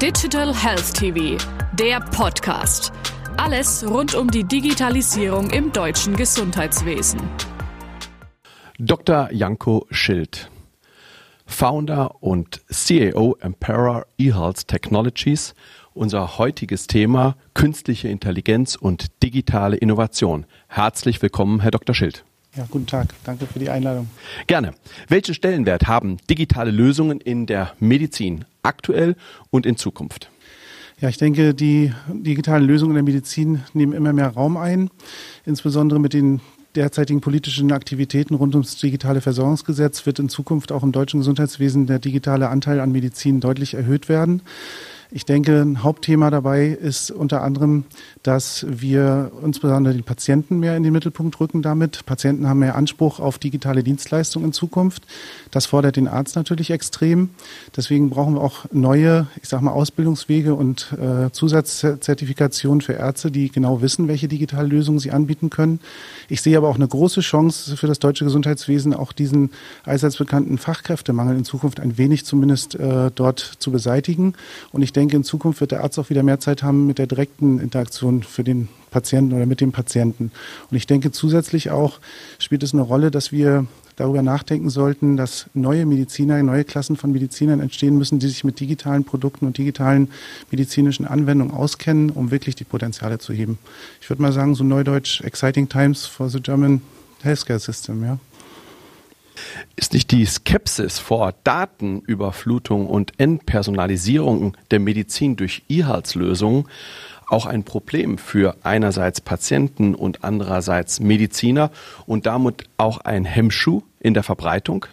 Digital Health TV, der Podcast. Alles rund um die Digitalisierung im deutschen Gesundheitswesen. Dr. Janko Schild, Founder und CEO Emperor eHealth Technologies. Unser heutiges Thema künstliche Intelligenz und digitale Innovation. Herzlich willkommen, Herr Dr. Schild. Ja, guten Tag. Danke für die Einladung. Gerne. Welchen Stellenwert haben digitale Lösungen in der Medizin aktuell und in Zukunft? Ja, ich denke, die digitalen Lösungen in der Medizin nehmen immer mehr Raum ein, insbesondere mit den derzeitigen politischen Aktivitäten rund ums digitale Versorgungsgesetz wird in Zukunft auch im deutschen Gesundheitswesen der digitale Anteil an Medizin deutlich erhöht werden. Ich denke, ein Hauptthema dabei ist unter anderem, dass wir insbesondere den Patienten mehr in den Mittelpunkt rücken damit. Patienten haben mehr Anspruch auf digitale Dienstleistungen in Zukunft. Das fordert den Arzt natürlich extrem. Deswegen brauchen wir auch neue, ich sage mal, Ausbildungswege und äh, Zusatzzertifikationen für Ärzte, die genau wissen, welche digitale Lösungen sie anbieten können. Ich sehe aber auch eine große Chance für das deutsche Gesundheitswesen, auch diesen allseits bekannten Fachkräftemangel in Zukunft ein wenig zumindest äh, dort zu beseitigen. Und ich denke, in Zukunft wird der Arzt auch wieder mehr Zeit haben mit der direkten Interaktion für den Patienten oder mit dem Patienten. Und ich denke zusätzlich auch spielt es eine Rolle, dass wir darüber nachdenken sollten, dass neue Mediziner, neue Klassen von Medizinern entstehen müssen, die sich mit digitalen Produkten und digitalen medizinischen Anwendungen auskennen, um wirklich die Potenziale zu heben. Ich würde mal sagen, so neudeutsch, exciting times for the German healthcare system, ja. Ist nicht die Skepsis vor Datenüberflutung und Entpersonalisierung der Medizin durch E-Health-Lösungen auch ein Problem für einerseits Patienten und andererseits Mediziner und damit auch ein Hemmschuh in der Verbreitung?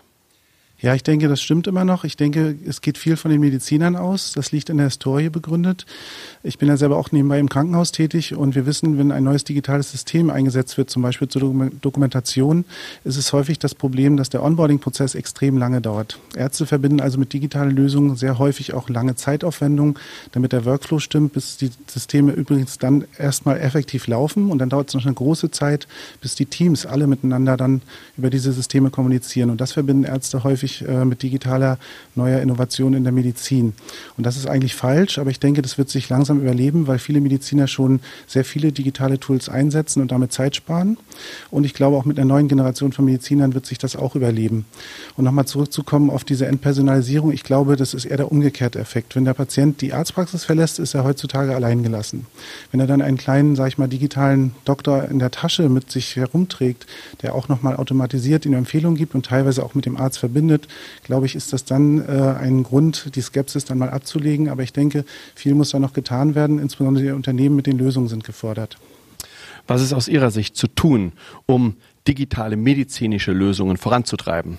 Ja, ich denke, das stimmt immer noch. Ich denke, es geht viel von den Medizinern aus. Das liegt in der Historie begründet. Ich bin ja selber auch nebenbei im Krankenhaus tätig und wir wissen, wenn ein neues digitales System eingesetzt wird, zum Beispiel zur Dokumentation, ist es häufig das Problem, dass der Onboarding-Prozess extrem lange dauert. Ärzte verbinden also mit digitalen Lösungen sehr häufig auch lange Zeitaufwendung, damit der Workflow stimmt, bis die Systeme übrigens dann erstmal effektiv laufen und dann dauert es noch eine große Zeit, bis die Teams alle miteinander dann über diese Systeme kommunizieren und das verbinden Ärzte häufig häufig äh, mit digitaler neuer Innovation in der Medizin. Und das ist eigentlich falsch, aber ich denke, das wird sich langsam überleben, weil viele Mediziner schon sehr viele digitale Tools einsetzen und damit Zeit sparen. Und ich glaube, auch mit einer neuen Generation von Medizinern wird sich das auch überleben. Und nochmal zurückzukommen auf diese Entpersonalisierung, ich glaube, das ist eher der umgekehrte Effekt. Wenn der Patient die Arztpraxis verlässt, ist er heutzutage allein gelassen. Wenn er dann einen kleinen, sag ich mal, digitalen Doktor in der Tasche mit sich herumträgt, der auch nochmal automatisiert ihm Empfehlungen gibt und teilweise auch mit dem Arzt verbindet, findet, glaube ich, ist das dann äh, ein Grund, die Skepsis dann mal abzulegen. Aber ich denke, viel muss da noch getan werden. Insbesondere die Unternehmen mit den Lösungen sind gefordert. Was ist aus Ihrer Sicht zu tun, um digitale medizinische Lösungen voranzutreiben?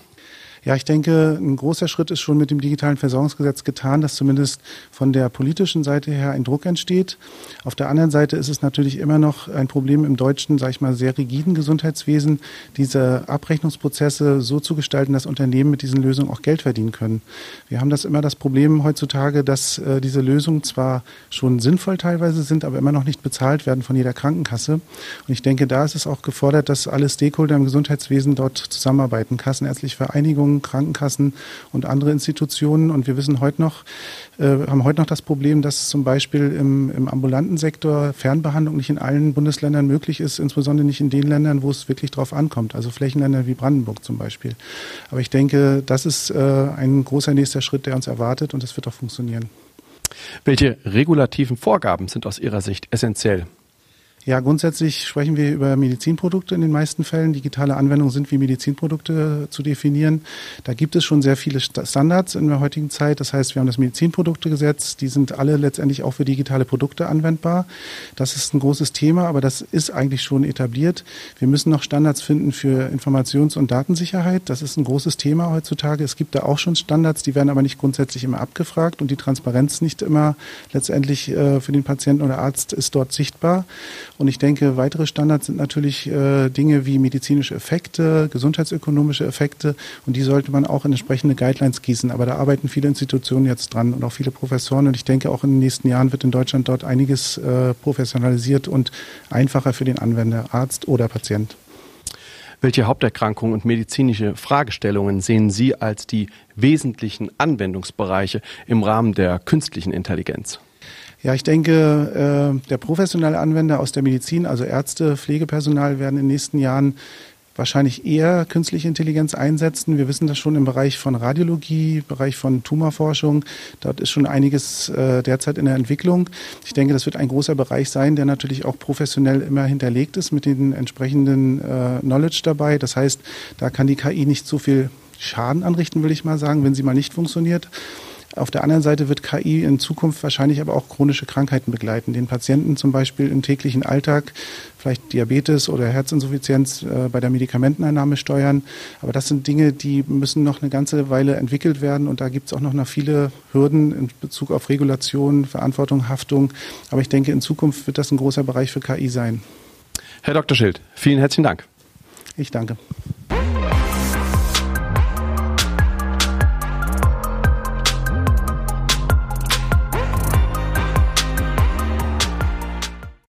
Ja, ich denke, ein großer Schritt ist schon mit dem digitalen Versorgungsgesetz getan, dass zumindest von der politischen Seite her ein Druck entsteht. Auf der anderen Seite ist es natürlich immer noch ein Problem im deutschen, sage ich mal, sehr rigiden Gesundheitswesen, diese Abrechnungsprozesse so zu gestalten, dass Unternehmen mit diesen Lösungen auch Geld verdienen können. Wir haben das immer das Problem heutzutage, dass äh, diese Lösungen zwar schon sinnvoll teilweise sind, aber immer noch nicht bezahlt werden von jeder Krankenkasse. Und ich denke, da ist es auch gefordert, dass alle Stakeholder im Gesundheitswesen dort zusammenarbeiten, Kassenärztliche Vereinigungen, Krankenkassen und andere Institutionen. Und wir wissen heute noch, äh, haben heute noch das Problem, dass zum Beispiel im, im ambulanten Sektor Fernbehandlung nicht in allen Bundesländern möglich ist, insbesondere nicht in den Ländern, wo es wirklich drauf ankommt, also Flächenländer wie Brandenburg zum Beispiel. Aber ich denke, das ist äh, ein großer nächster Schritt, der uns erwartet und das wird auch funktionieren. Welche regulativen Vorgaben sind aus Ihrer Sicht essentiell? Ja, grundsätzlich sprechen wir über Medizinprodukte in den meisten Fällen. Digitale Anwendungen sind wie Medizinprodukte zu definieren. Da gibt es schon sehr viele Standards in der heutigen Zeit. Das heißt, wir haben das Medizinproduktegesetz. Die sind alle letztendlich auch für digitale Produkte anwendbar. Das ist ein großes Thema, aber das ist eigentlich schon etabliert. Wir müssen noch Standards finden für Informations- und Datensicherheit. Das ist ein großes Thema heutzutage. Es gibt da auch schon Standards, die werden aber nicht grundsätzlich immer abgefragt und die Transparenz nicht immer letztendlich äh, für den Patienten oder Arzt ist dort sichtbar. Und ich denke, weitere Standards sind natürlich äh, Dinge wie medizinische Effekte, gesundheitsökonomische Effekte und die sollte man auch in entsprechende Guidelines gießen. Aber da arbeiten viele Institutionen jetzt dran und auch viele Professoren und ich denke, auch in den nächsten Jahren wird in Deutschland dort einiges äh, professionalisiert und einfacher für den Anwender, Arzt oder Patient. Welche Haupterkrankungen und medizinische Fragestellungen sehen Sie als die wesentlichen Anwendungsbereiche im Rahmen der künstlichen Intelligenz? Ja, ich denke, äh, der professionelle Anwender aus der Medizin, also Ärzte, Pflegepersonal, werden in den nächsten Jahren wahrscheinlich eher künstliche Intelligenz einsetzen. Wir wissen das schon im Bereich von Radiologie, Bereich von Tumorforschung. Dort ist schon einiges äh, derzeit in der Entwicklung. Ich denke, das wird ein großer Bereich sein, der natürlich auch professionell immer hinterlegt ist mit den entsprechenden äh, Knowledge dabei. Das heißt, da kann die KI nicht so viel Schaden anrichten, will ich mal sagen, wenn sie mal nicht funktioniert. Auf der anderen Seite wird KI in Zukunft wahrscheinlich aber auch chronische Krankheiten begleiten. Den Patienten zum Beispiel im täglichen Alltag, vielleicht Diabetes oder Herzinsuffizienz äh, bei der Medikamenteneinnahme steuern. Aber das sind Dinge, die müssen noch eine ganze Weile entwickelt werden. Und da gibt es auch noch, noch viele Hürden in Bezug auf Regulation, Verantwortung, Haftung. Aber ich denke, in Zukunft wird das ein großer Bereich für KI sein. Herr Dr. Schild, vielen herzlichen Dank. Ich danke.